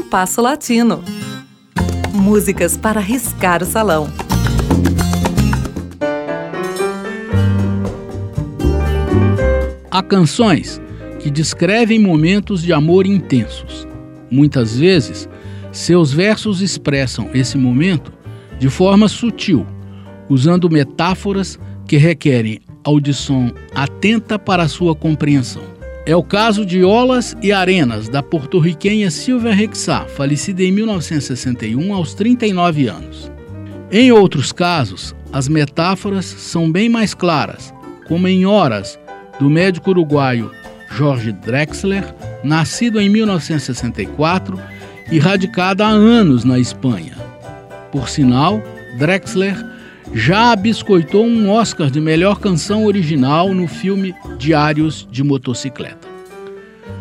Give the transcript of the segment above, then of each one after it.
Compasso Latino. Músicas para riscar o salão. Há canções que descrevem momentos de amor intensos. Muitas vezes, seus versos expressam esse momento de forma sutil, usando metáforas que requerem audição atenta para sua compreensão. É o caso de Olas e Arenas, da porto-riquenha Silvia Rexá, falecida em 1961 aos 39 anos. Em outros casos, as metáforas são bem mais claras, como em Horas, do médico uruguaio Jorge Drexler, nascido em 1964 e radicado há anos na Espanha. Por sinal, Drexler já biscoitou um Oscar de melhor canção original no filme Diários de Motocicleta.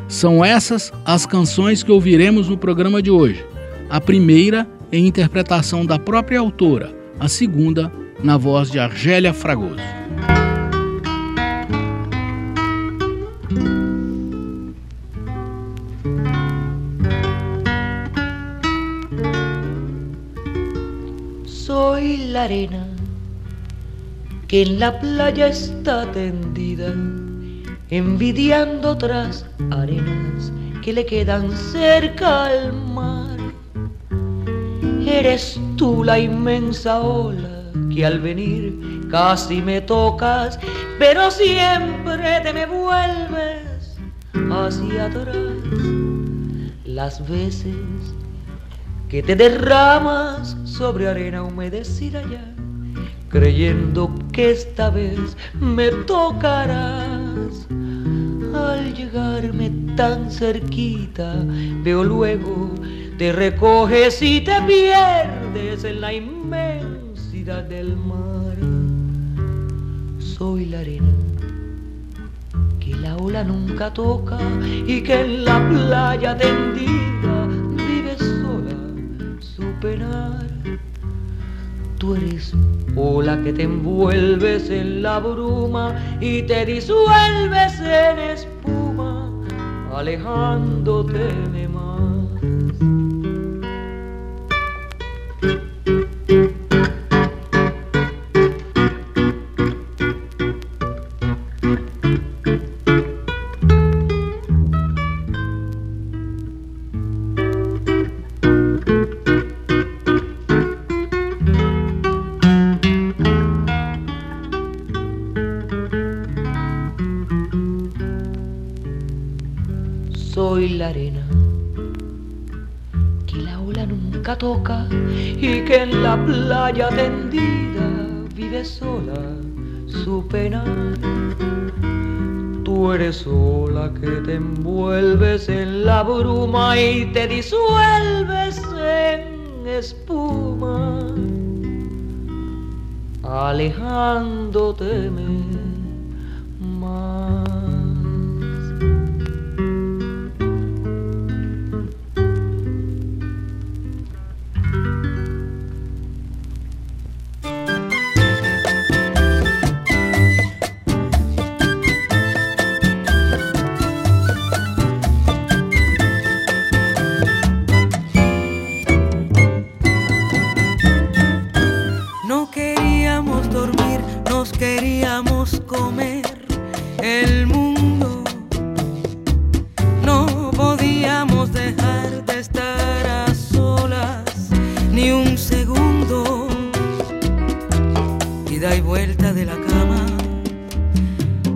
São essas as canções que ouviremos no programa de hoje. A primeira em interpretação da própria autora, a segunda na voz de Argélia Fragoso. La arena que en la playa está tendida, envidiando otras arenas que le quedan cerca al mar. Eres tú la inmensa ola que al venir casi me tocas, pero siempre te me vuelves hacia atrás. Las veces que te derramas sobre arena humedecida ya creyendo que esta vez me tocarás. Al llegarme tan cerquita, veo luego, te recoges y te pierdes en la inmensidad del mar. Soy la arena que la ola nunca toca y que en la playa tendida vive sola su penar. Tú eres ola que te envuelves en la bruma y te disuelves en espuma, alejándote de soy la arena que la ola nunca toca y que en la playa tendida vive sola su pena. Tú eres ola que te envuelves en la bruma y te disuelves en espuma, alejándote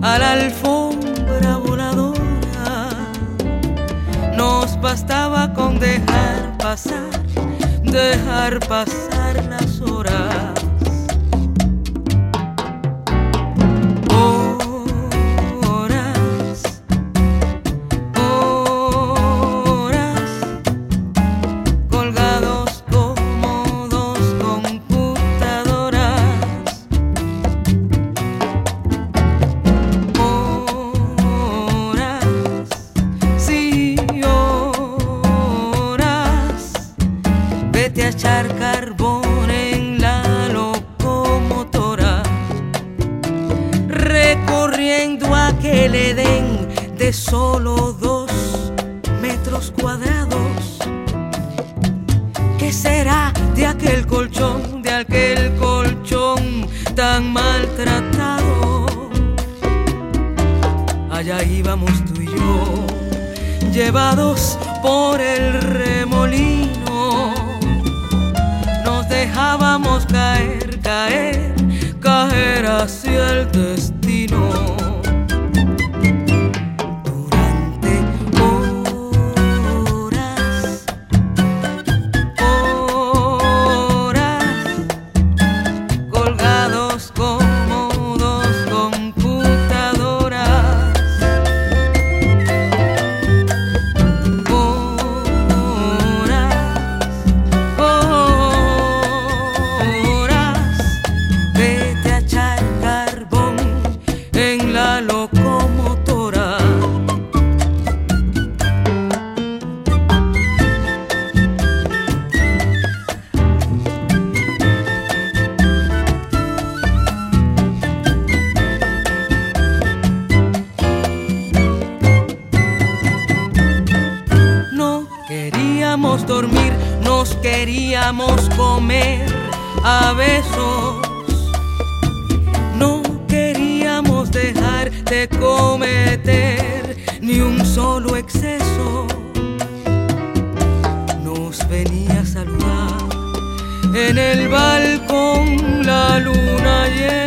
a la alfombra voladora. Nos bastaba con dejar pasar, dejar pasar las horas de solo dos metros cuadrados ¿Qué será de aquel colchón, de aquel colchón tan maltratado? Allá íbamos tú y yo, llevados por el remolino. Dejábamos caer, caer, caer hacia el destino. queríamos comer a besos. No queríamos dejar de cometer ni un solo exceso. Nos venía a saludar en el balcón la luna llena.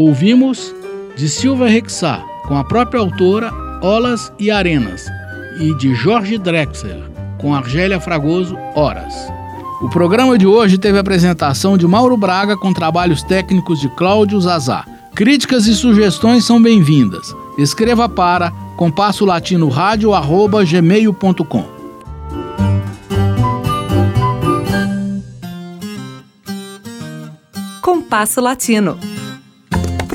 Ouvimos de Silva Rexá, com a própria autora Olas e Arenas, e de Jorge Drexler, com Argélia Fragoso Horas. O programa de hoje teve a apresentação de Mauro Braga com trabalhos técnicos de Cláudio Zazá. Críticas e sugestões são bem-vindas. Escreva para compasso latino rádio gmail.com. Compasso Latino